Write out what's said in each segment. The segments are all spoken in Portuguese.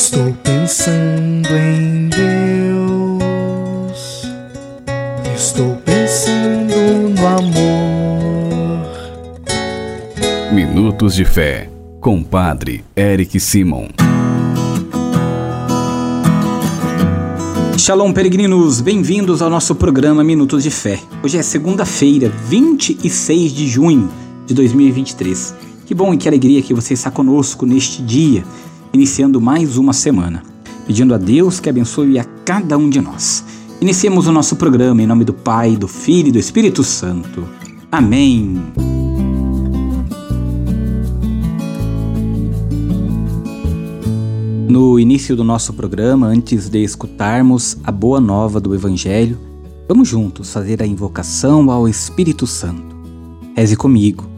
Estou pensando em Deus. Estou pensando no amor. Minutos de Fé, com Padre Eric Simon. Shalom, peregrinos! Bem-vindos ao nosso programa Minutos de Fé. Hoje é segunda-feira, 26 de junho de 2023. Que bom e que alegria que você está conosco neste dia, iniciando mais uma semana. Pedindo a Deus que abençoe a cada um de nós. Iniciemos o nosso programa em nome do Pai, do Filho e do Espírito Santo. Amém. No início do nosso programa, antes de escutarmos a boa nova do Evangelho, vamos juntos fazer a invocação ao Espírito Santo. Reze comigo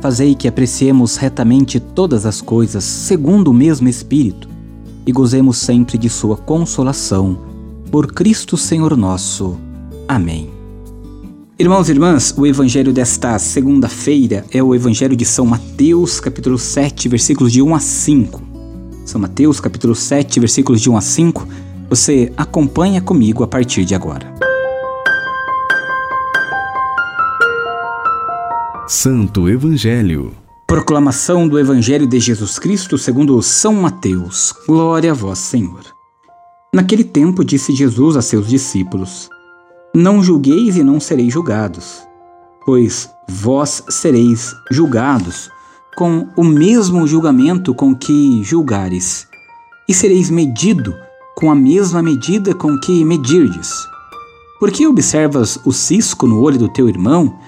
fazei que apreciemos retamente todas as coisas segundo o mesmo Espírito e gozemos sempre de Sua consolação. Por Cristo Senhor nosso. Amém. Irmãos e irmãs, o evangelho desta segunda-feira é o evangelho de São Mateus, capítulo 7, versículos de 1 a 5. São Mateus, capítulo 7, versículos de 1 a 5 você acompanha comigo a partir de agora. Santo Evangelho. Proclamação do Evangelho de Jesus Cristo segundo São Mateus. Glória a vós, Senhor. Naquele tempo disse Jesus a seus discípulos: Não julgueis e não sereis julgados, pois vós sereis julgados com o mesmo julgamento com que julgares, e sereis medido com a mesma medida com que medirdes. Por que observas o cisco no olho do teu irmão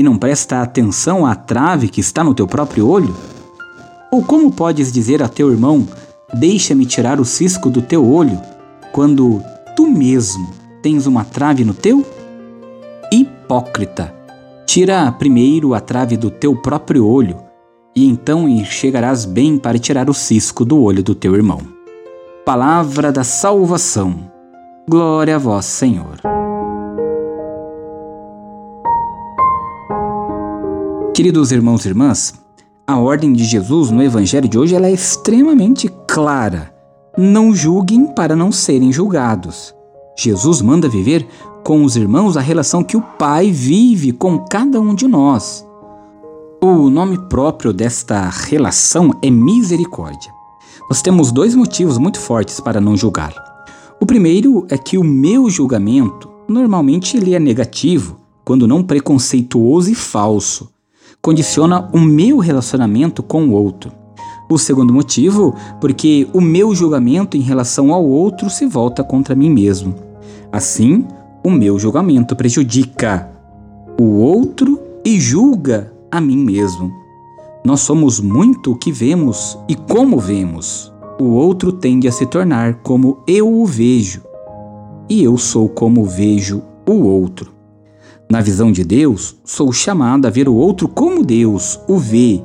e não presta atenção à trave que está no teu próprio olho? Ou como podes dizer a teu irmão: Deixa-me tirar o cisco do teu olho, quando tu mesmo tens uma trave no teu? Hipócrita! Tira primeiro a trave do teu próprio olho, e então chegarás bem para tirar o cisco do olho do teu irmão palavra da salvação. Glória a vós, Senhor. Queridos irmãos e irmãs, a ordem de Jesus no Evangelho de hoje é extremamente clara. Não julguem para não serem julgados. Jesus manda viver com os irmãos a relação que o Pai vive com cada um de nós. O nome próprio desta relação é misericórdia. Nós temos dois motivos muito fortes para não julgar. O primeiro é que o meu julgamento, normalmente ele é negativo, quando não preconceituoso e falso. Condiciona o meu relacionamento com o outro. O segundo motivo, porque o meu julgamento em relação ao outro se volta contra mim mesmo. Assim, o meu julgamento prejudica o outro e julga a mim mesmo. Nós somos muito o que vemos e como vemos. O outro tende a se tornar como eu o vejo, e eu sou como vejo o outro. Na visão de Deus, sou chamado a ver o outro como Deus o vê,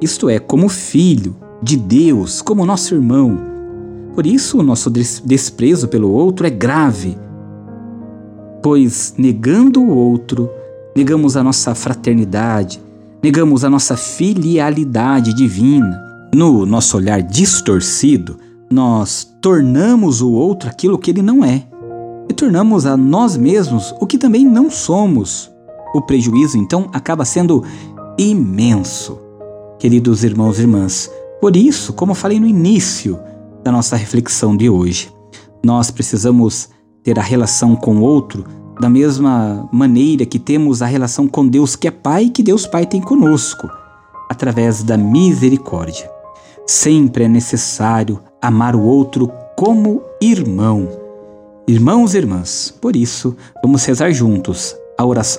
isto é, como filho de Deus, como nosso irmão. Por isso, o nosso desprezo pelo outro é grave, pois negando o outro, negamos a nossa fraternidade, negamos a nossa filialidade divina. No nosso olhar distorcido, nós tornamos o outro aquilo que ele não é e tornamos a nós mesmos o que também não somos. O prejuízo então acaba sendo imenso. Queridos irmãos e irmãs, por isso, como falei no início da nossa reflexão de hoje, nós precisamos ter a relação com o outro da mesma maneira que temos a relação com Deus que é Pai, que Deus Pai tem conosco, através da misericórdia. Sempre é necessário amar o outro como irmão. Irmãos e irmãs, por isso, vamos rezar juntos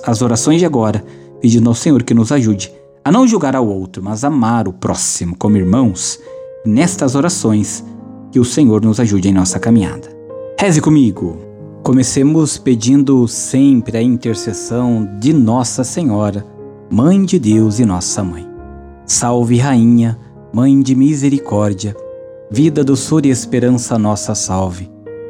as orações de agora, pedindo ao Senhor que nos ajude a não julgar ao outro, mas amar o próximo como irmãos. Nestas orações, que o Senhor nos ajude em nossa caminhada. Reze comigo. Comecemos pedindo sempre a intercessão de Nossa Senhora, Mãe de Deus e Nossa Mãe. Salve, Rainha, Mãe de Misericórdia, vida, doçura e esperança nossa salve.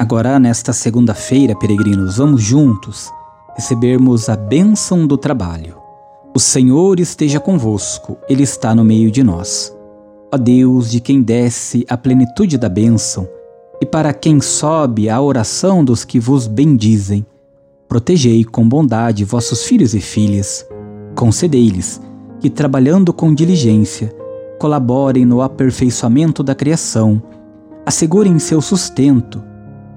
Agora, nesta segunda-feira, peregrinos, vamos juntos recebermos a bênção do trabalho. O Senhor esteja convosco, Ele está no meio de nós. Ó Deus, de quem desce a plenitude da bênção, e para quem sobe a oração dos que vos bendizem. Protegei com bondade vossos filhos e filhas. Concedei-lhes que, trabalhando com diligência, colaborem no aperfeiçoamento da criação, assegurem seu sustento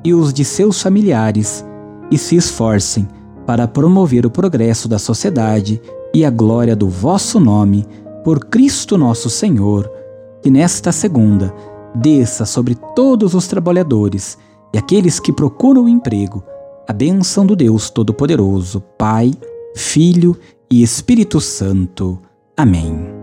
e os de seus familiares e se esforcem para promover o progresso da sociedade e a glória do vosso nome, por Cristo nosso Senhor, que nesta segunda desça sobre todos os trabalhadores e aqueles que procuram emprego a bênção do Deus Todo-Poderoso, Pai, Filho e Espírito Santo. Amém.